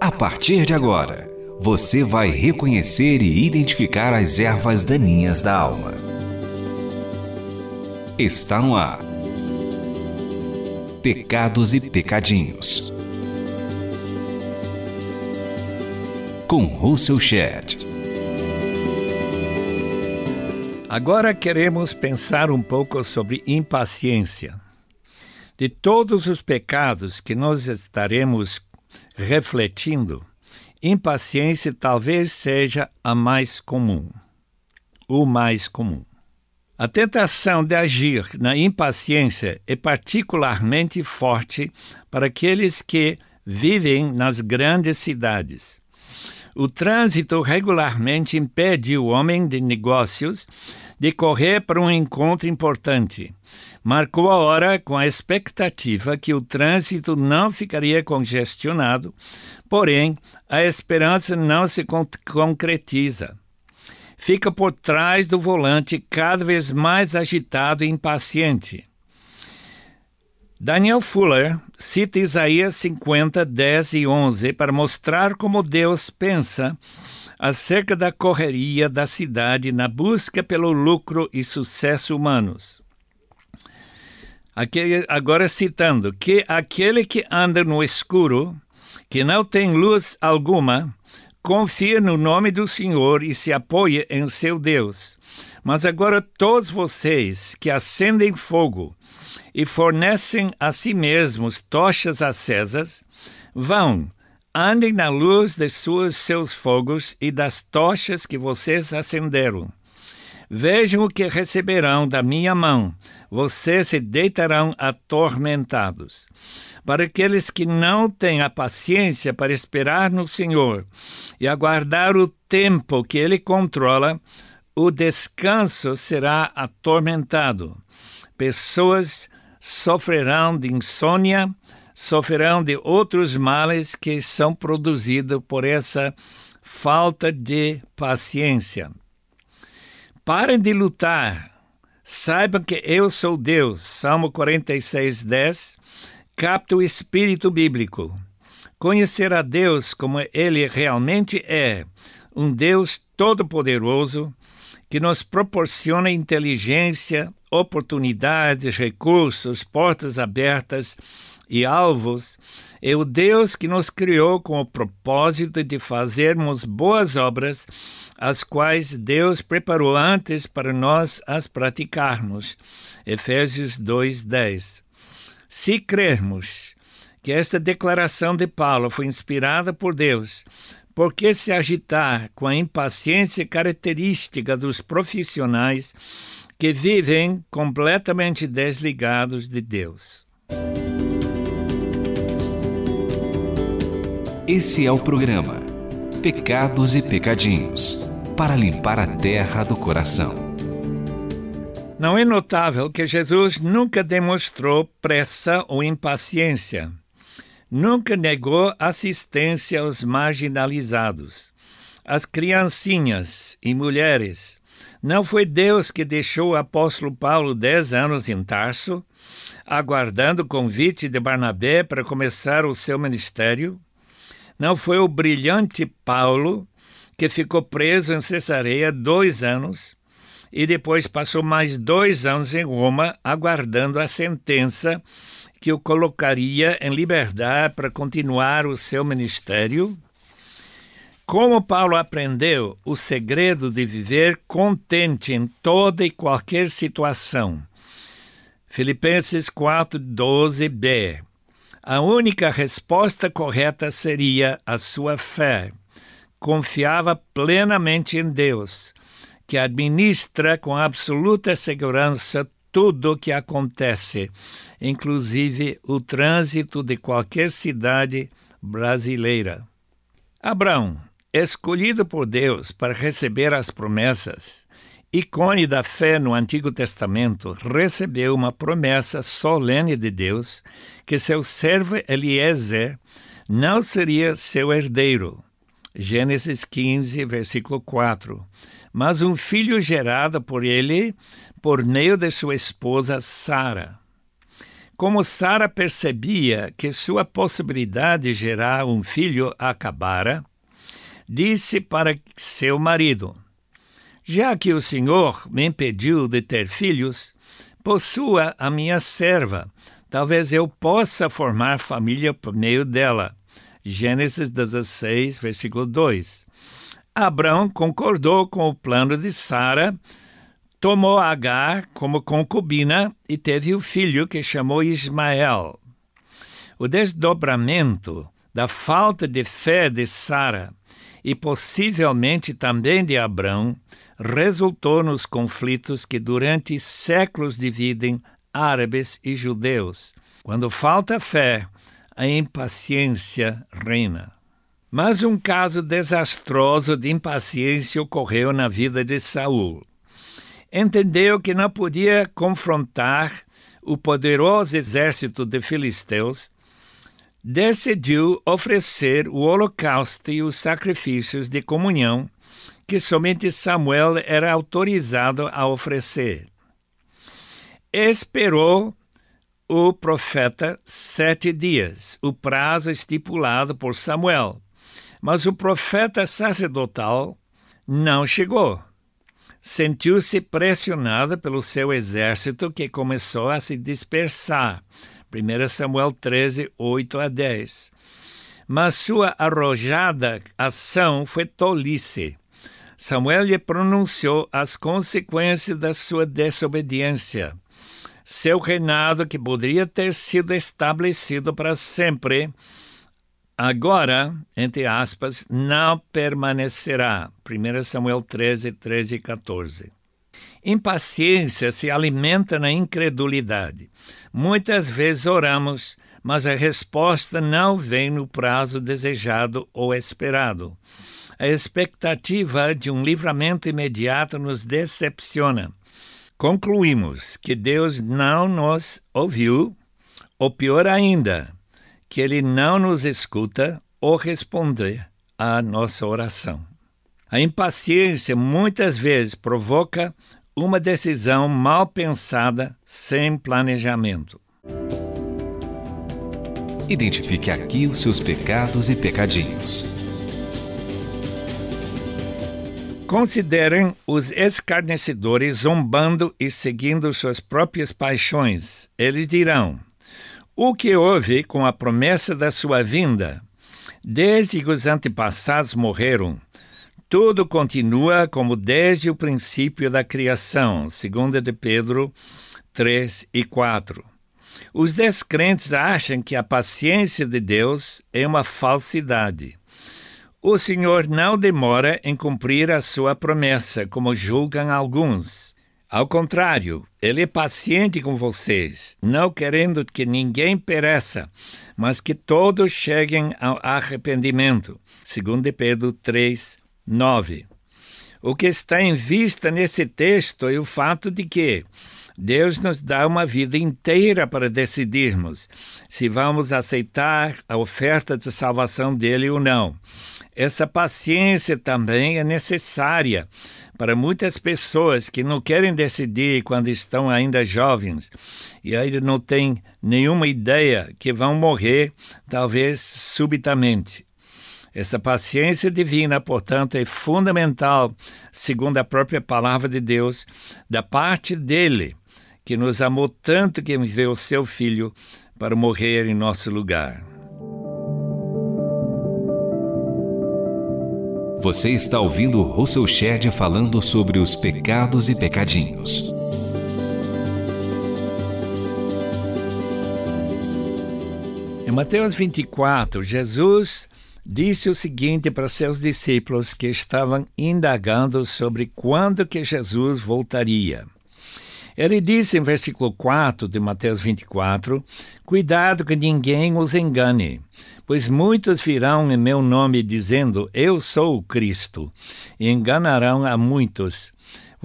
A partir de agora, você vai reconhecer e identificar as ervas daninhas da alma. Está no ar. Pecados e Pecadinhos. Com Russell Shedd. Agora queremos pensar um pouco sobre impaciência. De todos os pecados que nós estaremos refletindo, impaciência talvez seja a mais comum, o mais comum. A tentação de agir na impaciência é particularmente forte para aqueles que vivem nas grandes cidades. O trânsito regularmente impede o homem de negócios de correr para um encontro importante. Marcou a hora com a expectativa que o trânsito não ficaria congestionado, porém, a esperança não se concretiza. Fica por trás do volante cada vez mais agitado e impaciente. Daniel Fuller cita Isaías 50, 10 e 11 para mostrar como Deus pensa acerca da correria da cidade na busca pelo lucro e sucesso humanos. Aquele, agora citando, que aquele que anda no escuro, que não tem luz alguma, confia no nome do Senhor e se apoia em seu Deus. Mas agora todos vocês que acendem fogo e fornecem a si mesmos tochas acesas, vão, andem na luz de seus, seus fogos e das tochas que vocês acenderam. Vejam o que receberão da minha mão, vocês se deitarão atormentados. Para aqueles que não têm a paciência para esperar no Senhor e aguardar o tempo que Ele controla, o descanso será atormentado. Pessoas sofrerão de insônia, sofrerão de outros males que são produzidos por essa falta de paciência. Parem de lutar. Saibam que eu sou Deus. Salmo 46, 10. Capta o espírito bíblico. Conhecer a Deus como ele realmente é, um Deus todo-poderoso, que nos proporciona inteligência, oportunidades, recursos, portas abertas e alvos, é o Deus que nos criou com o propósito de fazermos boas obras, as quais Deus preparou antes para nós as praticarmos. Efésios 2:10. Se crermos que esta declaração de Paulo foi inspirada por Deus, por que se agitar com a impaciência característica dos profissionais que vivem completamente desligados de Deus? Esse é o programa Pecados e Pecadinhos para limpar a terra do coração. Não é notável que Jesus nunca demonstrou pressa ou impaciência. Nunca negou assistência aos marginalizados, às criancinhas e mulheres. Não foi Deus que deixou o apóstolo Paulo dez anos em Tarso, aguardando o convite de Barnabé para começar o seu ministério? Não foi o brilhante Paulo que ficou preso em Cesareia dois anos e depois passou mais dois anos em Roma aguardando a sentença que o colocaria em liberdade para continuar o seu ministério? Como Paulo aprendeu o segredo de viver contente em toda e qualquer situação? Filipenses 4, 12b. A única resposta correta seria a sua fé. Confiava plenamente em Deus, que administra com absoluta segurança tudo o que acontece, inclusive o trânsito de qualquer cidade brasileira. Abraão, escolhido por Deus para receber as promessas, ícone da fé no Antigo Testamento, recebeu uma promessa solene de Deus que seu servo Eliezer não seria seu herdeiro. Gênesis 15, versículo 4. Mas um filho gerado por ele por meio de sua esposa Sara. Como Sara percebia que sua possibilidade de gerar um filho acabara, disse para seu marido: Já que o Senhor me impediu de ter filhos, possua a minha serva. Talvez eu possa formar família por meio dela. Gênesis 16, versículo 2. Abraão concordou com o plano de Sara, tomou Agar como concubina e teve o filho que chamou Ismael. O desdobramento da falta de fé de Sara e possivelmente também de Abraão resultou nos conflitos que durante séculos dividem árabes e judeus. Quando falta fé, a impaciência reina. Mas um caso desastroso de impaciência ocorreu na vida de Saul. Entendeu que não podia confrontar o poderoso exército de filisteus, decidiu oferecer o holocausto e os sacrifícios de comunhão que somente Samuel era autorizado a oferecer. Esperou o profeta sete dias, o prazo estipulado por Samuel. Mas o profeta sacerdotal não chegou. Sentiu-se pressionado pelo seu exército que começou a se dispersar. 1 Samuel 13, 8 a 10. Mas sua arrojada ação foi tolice. Samuel lhe pronunciou as consequências da sua desobediência seu reinado, que poderia ter sido estabelecido para sempre, agora, entre aspas, não permanecerá. 1 Samuel 13, 13 e 14. Impaciência se alimenta na incredulidade. Muitas vezes oramos, mas a resposta não vem no prazo desejado ou esperado. A expectativa de um livramento imediato nos decepciona. Concluímos que Deus não nos ouviu, ou pior ainda, que Ele não nos escuta ou responde à nossa oração. A impaciência muitas vezes provoca uma decisão mal pensada, sem planejamento. Identifique aqui os seus pecados e pecadinhos. Considerem os escarnecedores zombando e seguindo suas próprias paixões. Eles dirão: O que houve com a promessa da sua vinda? Desde que os antepassados morreram, tudo continua como desde o princípio da criação. 2 de Pedro 3 e 4. Os descrentes acham que a paciência de Deus é uma falsidade. O Senhor não demora em cumprir a sua promessa, como julgam alguns. Ao contrário, ele é paciente com vocês, não querendo que ninguém pereça, mas que todos cheguem ao arrependimento. 2 Pedro 3, 9. O que está em vista nesse texto é o fato de que Deus nos dá uma vida inteira para decidirmos se vamos aceitar a oferta de salvação dele ou não. Essa paciência também é necessária para muitas pessoas que não querem decidir quando estão ainda jovens e ainda não têm nenhuma ideia que vão morrer, talvez subitamente. Essa paciência divina, portanto, é fundamental, segundo a própria palavra de Deus, da parte dele, que nos amou tanto que enviou o seu filho para morrer em nosso lugar. Você está ouvindo Russell Shedd falando sobre os pecados e pecadinhos. Em Mateus 24, Jesus disse o seguinte para seus discípulos que estavam indagando sobre quando que Jesus voltaria. Ele disse em versículo 4 de Mateus 24: Cuidado que ninguém os engane, pois muitos virão em meu nome dizendo: Eu sou o Cristo, e enganarão a muitos.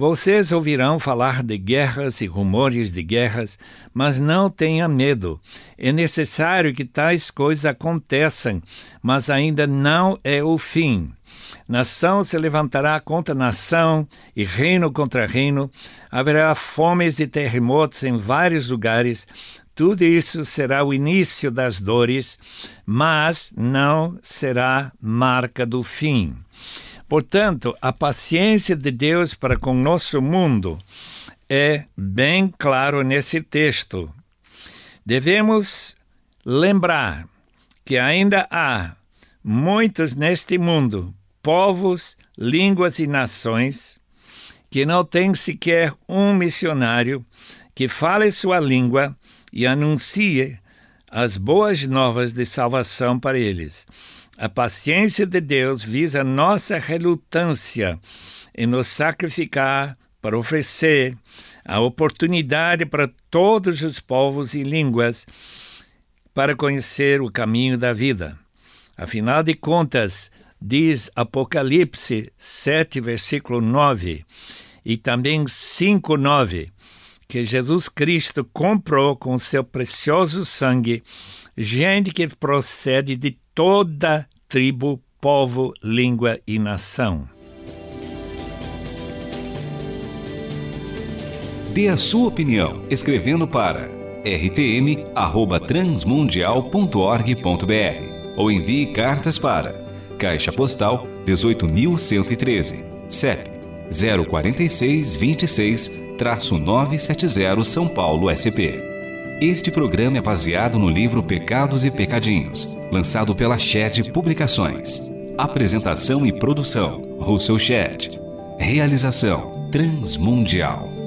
Vocês ouvirão falar de guerras e rumores de guerras, mas não tenha medo. É necessário que tais coisas aconteçam, mas ainda não é o fim. Nação se levantará contra nação e reino contra reino. Haverá fomes e terremotos em vários lugares. Tudo isso será o início das dores, mas não será marca do fim. Portanto, a paciência de Deus para com nosso mundo é bem claro nesse texto. Devemos lembrar que ainda há muitos neste mundo, povos, línguas e nações, que não têm sequer um missionário que fale sua língua e anuncie as boas novas de salvação para eles. A paciência de Deus visa nossa relutância em nos sacrificar para oferecer a oportunidade para todos os povos e línguas para conhecer o caminho da vida. Afinal de contas, diz Apocalipse 7, versículo 9, e também 5, 9, que Jesus Cristo comprou com seu precioso sangue gente que procede de toda tribo, povo, língua e nação. Dê a sua opinião escrevendo para rtm@transmundial.org.br ou envie cartas para Caixa Postal 18113, CEP 04626-970 São Paulo SP. Este programa é baseado no livro Pecados e Pecadinhos, lançado pela Shed Publicações. Apresentação e produção: Russell Shed. Realização: Transmundial.